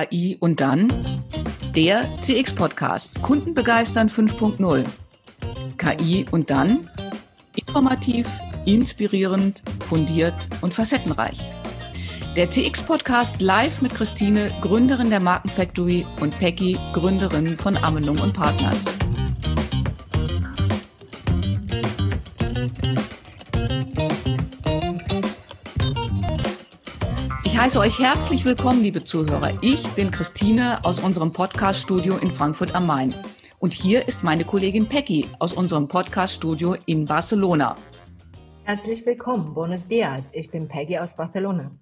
KI und dann der CX Podcast Kunden begeistern 5.0. KI und dann informativ, inspirierend, fundiert und facettenreich. Der CX Podcast live mit Christine, Gründerin der Markenfactory und Peggy, Gründerin von Amenum und Partners. Heiße euch herzlich willkommen, liebe Zuhörer. Ich bin Christine aus unserem Podcast-Studio in Frankfurt am Main. Und hier ist meine Kollegin Peggy aus unserem Podcast-Studio in Barcelona. Herzlich willkommen, buenos dias. Ich bin Peggy aus Barcelona.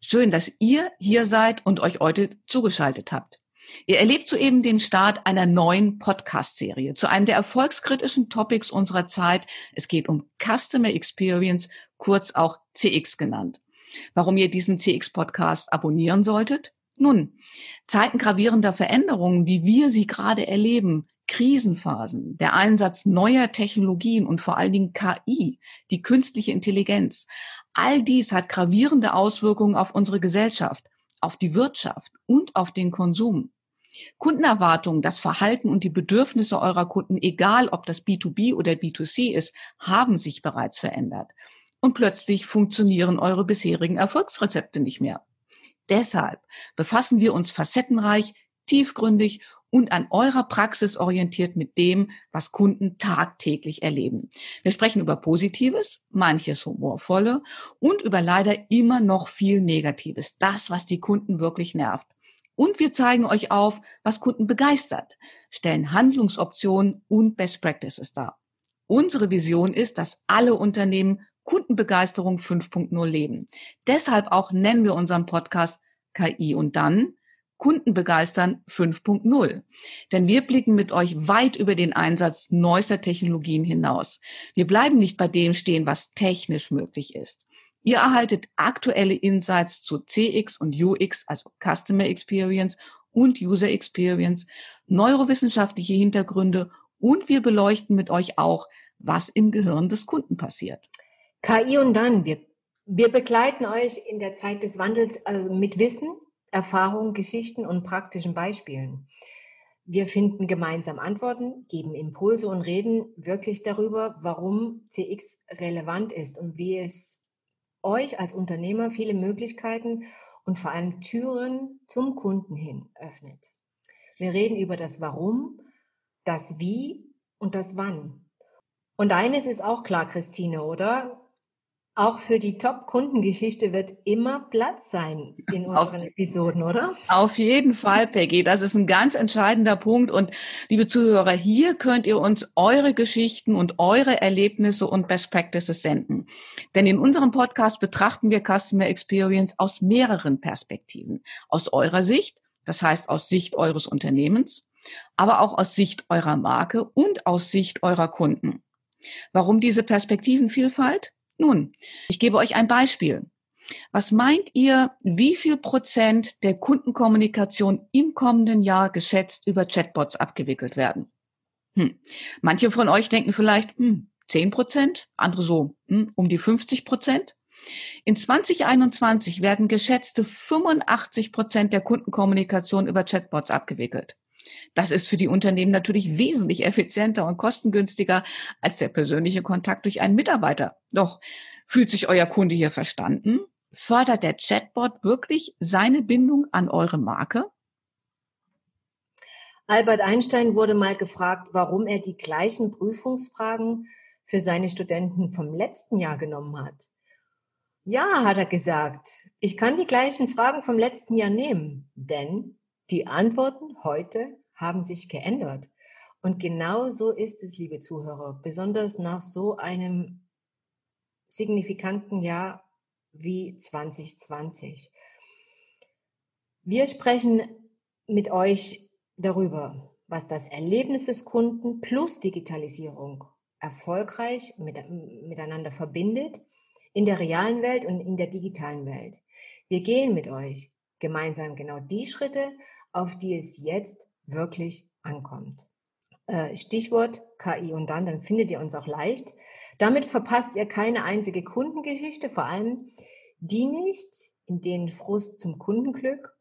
Schön, dass ihr hier seid und euch heute zugeschaltet habt. Ihr erlebt soeben den Start einer neuen Podcast-Serie zu einem der erfolgskritischen Topics unserer Zeit. Es geht um Customer Experience, kurz auch CX genannt. Warum ihr diesen CX-Podcast abonnieren solltet? Nun, Zeiten gravierender Veränderungen, wie wir sie gerade erleben, Krisenphasen, der Einsatz neuer Technologien und vor allen Dingen KI, die künstliche Intelligenz, all dies hat gravierende Auswirkungen auf unsere Gesellschaft, auf die Wirtschaft und auf den Konsum. Kundenerwartungen, das Verhalten und die Bedürfnisse eurer Kunden, egal ob das B2B oder B2C ist, haben sich bereits verändert. Und plötzlich funktionieren eure bisherigen Erfolgsrezepte nicht mehr. Deshalb befassen wir uns facettenreich, tiefgründig und an eurer Praxis orientiert mit dem, was Kunden tagtäglich erleben. Wir sprechen über Positives, manches Humorvolle und über leider immer noch viel Negatives, das, was die Kunden wirklich nervt. Und wir zeigen euch auf, was Kunden begeistert, stellen Handlungsoptionen und Best Practices dar. Unsere Vision ist, dass alle Unternehmen Kundenbegeisterung 5.0 leben. Deshalb auch nennen wir unseren Podcast KI und dann Kunden begeistern 5.0. Denn wir blicken mit euch weit über den Einsatz neuester Technologien hinaus. Wir bleiben nicht bei dem stehen, was technisch möglich ist. Ihr erhaltet aktuelle Insights zu CX und UX, also Customer Experience und User Experience, neurowissenschaftliche Hintergründe und wir beleuchten mit euch auch, was im Gehirn des Kunden passiert. KI und dann, wir, wir begleiten euch in der Zeit des Wandels also mit Wissen, Erfahrungen, Geschichten und praktischen Beispielen. Wir finden gemeinsam Antworten, geben Impulse und reden wirklich darüber, warum CX relevant ist und wie es euch als Unternehmer viele Möglichkeiten und vor allem Türen zum Kunden hin öffnet. Wir reden über das Warum, das Wie und das Wann. Und eines ist auch klar, Christine, oder? Auch für die Top-Kundengeschichte wird immer Platz sein in unseren auf, Episoden, oder? Auf jeden Fall, Peggy. Das ist ein ganz entscheidender Punkt. Und liebe Zuhörer, hier könnt ihr uns eure Geschichten und eure Erlebnisse und Best Practices senden. Denn in unserem Podcast betrachten wir Customer Experience aus mehreren Perspektiven. Aus eurer Sicht, das heißt aus Sicht eures Unternehmens, aber auch aus Sicht eurer Marke und aus Sicht eurer Kunden. Warum diese Perspektivenvielfalt? Nun, ich gebe euch ein Beispiel. Was meint ihr, wie viel Prozent der Kundenkommunikation im kommenden Jahr geschätzt über Chatbots abgewickelt werden? Hm. Manche von euch denken vielleicht, hm, 10 Prozent, andere so, hm, um die 50 Prozent. In 2021 werden geschätzte 85 Prozent der Kundenkommunikation über Chatbots abgewickelt. Das ist für die Unternehmen natürlich wesentlich effizienter und kostengünstiger als der persönliche Kontakt durch einen Mitarbeiter. Doch fühlt sich euer Kunde hier verstanden? Fördert der Chatbot wirklich seine Bindung an eure Marke? Albert Einstein wurde mal gefragt, warum er die gleichen Prüfungsfragen für seine Studenten vom letzten Jahr genommen hat. Ja, hat er gesagt, ich kann die gleichen Fragen vom letzten Jahr nehmen, denn die Antworten heute haben sich geändert. Und genau so ist es, liebe Zuhörer, besonders nach so einem signifikanten Jahr wie 2020. Wir sprechen mit euch darüber, was das Erlebnis des Kunden plus Digitalisierung erfolgreich mit, miteinander verbindet in der realen Welt und in der digitalen Welt. Wir gehen mit euch gemeinsam genau die Schritte, auf die es jetzt wirklich ankommt. Äh, Stichwort KI und dann, dann findet ihr uns auch leicht. Damit verpasst ihr keine einzige Kundengeschichte, vor allem die nicht, in denen Frust zum Kundenglück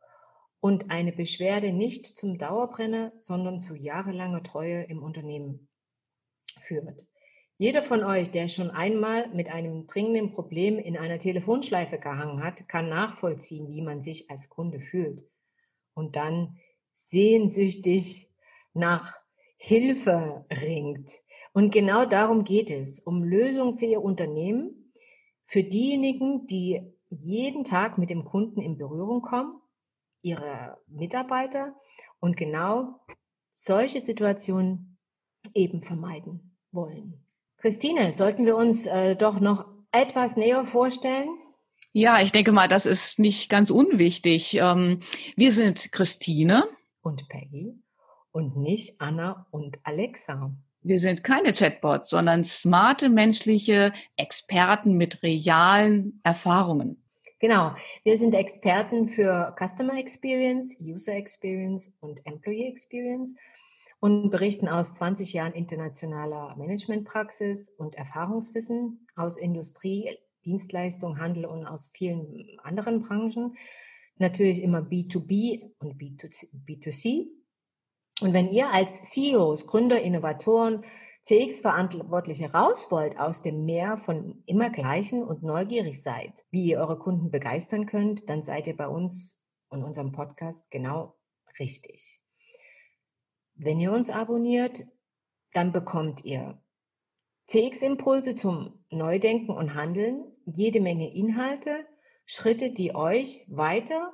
und eine Beschwerde nicht zum Dauerbrenner, sondern zu jahrelanger Treue im Unternehmen führt. Jeder von euch, der schon einmal mit einem dringenden Problem in einer Telefonschleife gehangen hat, kann nachvollziehen, wie man sich als Kunde fühlt. Und dann sehnsüchtig nach Hilfe ringt. Und genau darum geht es, um Lösungen für Ihr Unternehmen, für diejenigen, die jeden Tag mit dem Kunden in Berührung kommen, Ihre Mitarbeiter und genau solche Situationen eben vermeiden wollen. Christine, sollten wir uns äh, doch noch etwas näher vorstellen? Ja, ich denke mal, das ist nicht ganz unwichtig. Ähm, wir sind Christine und Peggy und nicht Anna und Alexa. Wir sind keine Chatbots, sondern smarte menschliche Experten mit realen Erfahrungen. Genau, wir sind Experten für Customer Experience, User Experience und Employee Experience und berichten aus 20 Jahren internationaler Managementpraxis und Erfahrungswissen aus Industrie, Dienstleistung, Handel und aus vielen anderen Branchen. Natürlich immer B2B und B2C. Und wenn ihr als CEOs, Gründer, Innovatoren, CX-Verantwortliche raus wollt aus dem Meer von immer gleichen und neugierig seid, wie ihr eure Kunden begeistern könnt, dann seid ihr bei uns und unserem Podcast genau richtig. Wenn ihr uns abonniert, dann bekommt ihr CX-Impulse zum Neudenken und Handeln, jede Menge Inhalte, Schritte, die euch weiter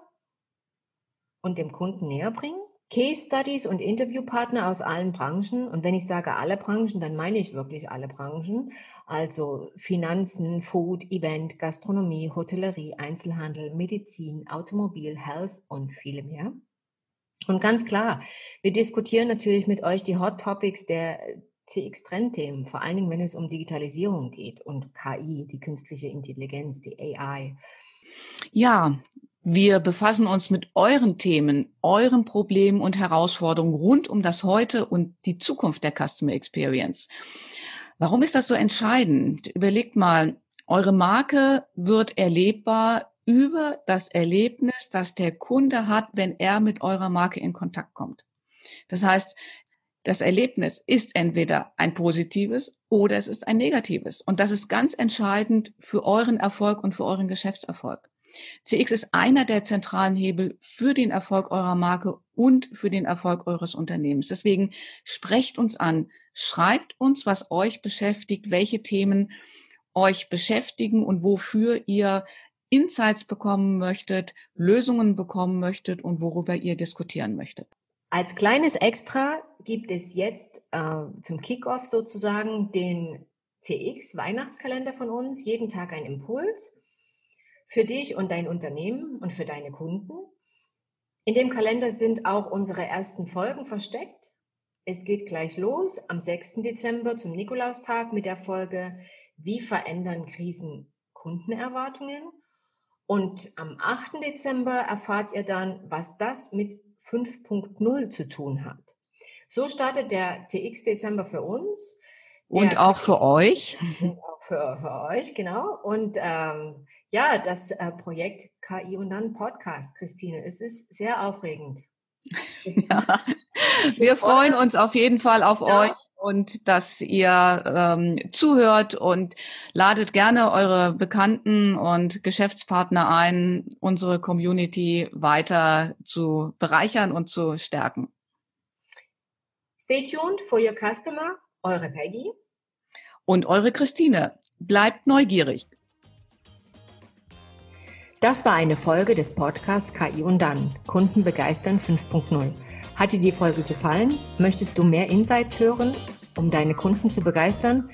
und dem Kunden näher bringen, Case Studies und Interviewpartner aus allen Branchen. Und wenn ich sage alle Branchen, dann meine ich wirklich alle Branchen. Also Finanzen, Food, Event, Gastronomie, Hotellerie, Einzelhandel, Medizin, Automobil, Health und viele mehr. Und ganz klar, wir diskutieren natürlich mit euch die Hot Topics der CX-Trendthemen, vor allen Dingen, wenn es um Digitalisierung geht und KI, die künstliche Intelligenz, die AI. Ja, wir befassen uns mit euren Themen, euren Problemen und Herausforderungen rund um das Heute und die Zukunft der Customer Experience. Warum ist das so entscheidend? Überlegt mal, eure Marke wird erlebbar über das Erlebnis, das der Kunde hat, wenn er mit eurer Marke in Kontakt kommt. Das heißt, das Erlebnis ist entweder ein positives oder es ist ein negatives. Und das ist ganz entscheidend für euren Erfolg und für euren Geschäftserfolg. CX ist einer der zentralen Hebel für den Erfolg eurer Marke und für den Erfolg eures Unternehmens. Deswegen sprecht uns an, schreibt uns, was euch beschäftigt, welche Themen euch beschäftigen und wofür ihr Insights bekommen möchtet, Lösungen bekommen möchtet und worüber ihr diskutieren möchtet. Als kleines Extra gibt es jetzt äh, zum Kickoff sozusagen den CX Weihnachtskalender von uns, jeden Tag ein Impuls für dich und dein Unternehmen und für deine Kunden. In dem Kalender sind auch unsere ersten Folgen versteckt. Es geht gleich los am 6. Dezember zum Nikolaustag mit der Folge Wie verändern Krisen Kundenerwartungen? Und am 8. Dezember erfahrt ihr dann, was das mit 5.0 zu tun hat. So startet der CX Dezember für uns. Und auch für euch. Und auch für, für euch, genau. Und ähm, ja, das äh, Projekt KI und dann Podcast, Christine. Es ist sehr aufregend. Ja, wir freuen uns auf jeden Fall auf ja. euch und dass ihr ähm, zuhört und ladet gerne eure Bekannten und Geschäftspartner ein, unsere Community weiter zu bereichern und zu stärken. Stay tuned for your customer, eure Peggy. Und eure Christine. Bleibt neugierig. Das war eine Folge des Podcasts KI und dann, Kunden begeistern 5.0. Hat dir die Folge gefallen? Möchtest du mehr Insights hören, um deine Kunden zu begeistern?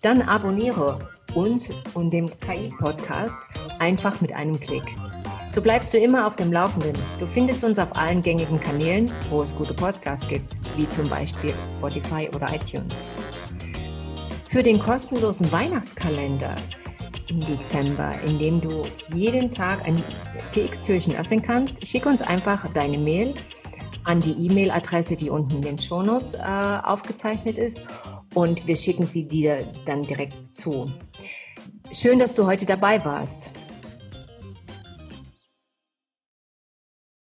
Dann abonniere uns und dem KI-Podcast einfach mit einem Klick. So bleibst du immer auf dem Laufenden. Du findest uns auf allen gängigen Kanälen, wo es gute Podcasts gibt, wie zum Beispiel Spotify oder iTunes. Für den kostenlosen Weihnachtskalender im Dezember, in dem du jeden Tag ein TX-Türchen öffnen kannst, schick uns einfach deine Mail an die E-Mail-Adresse, die unten in den Shownotes äh, aufgezeichnet ist und wir schicken sie dir dann direkt zu. Schön, dass du heute dabei warst.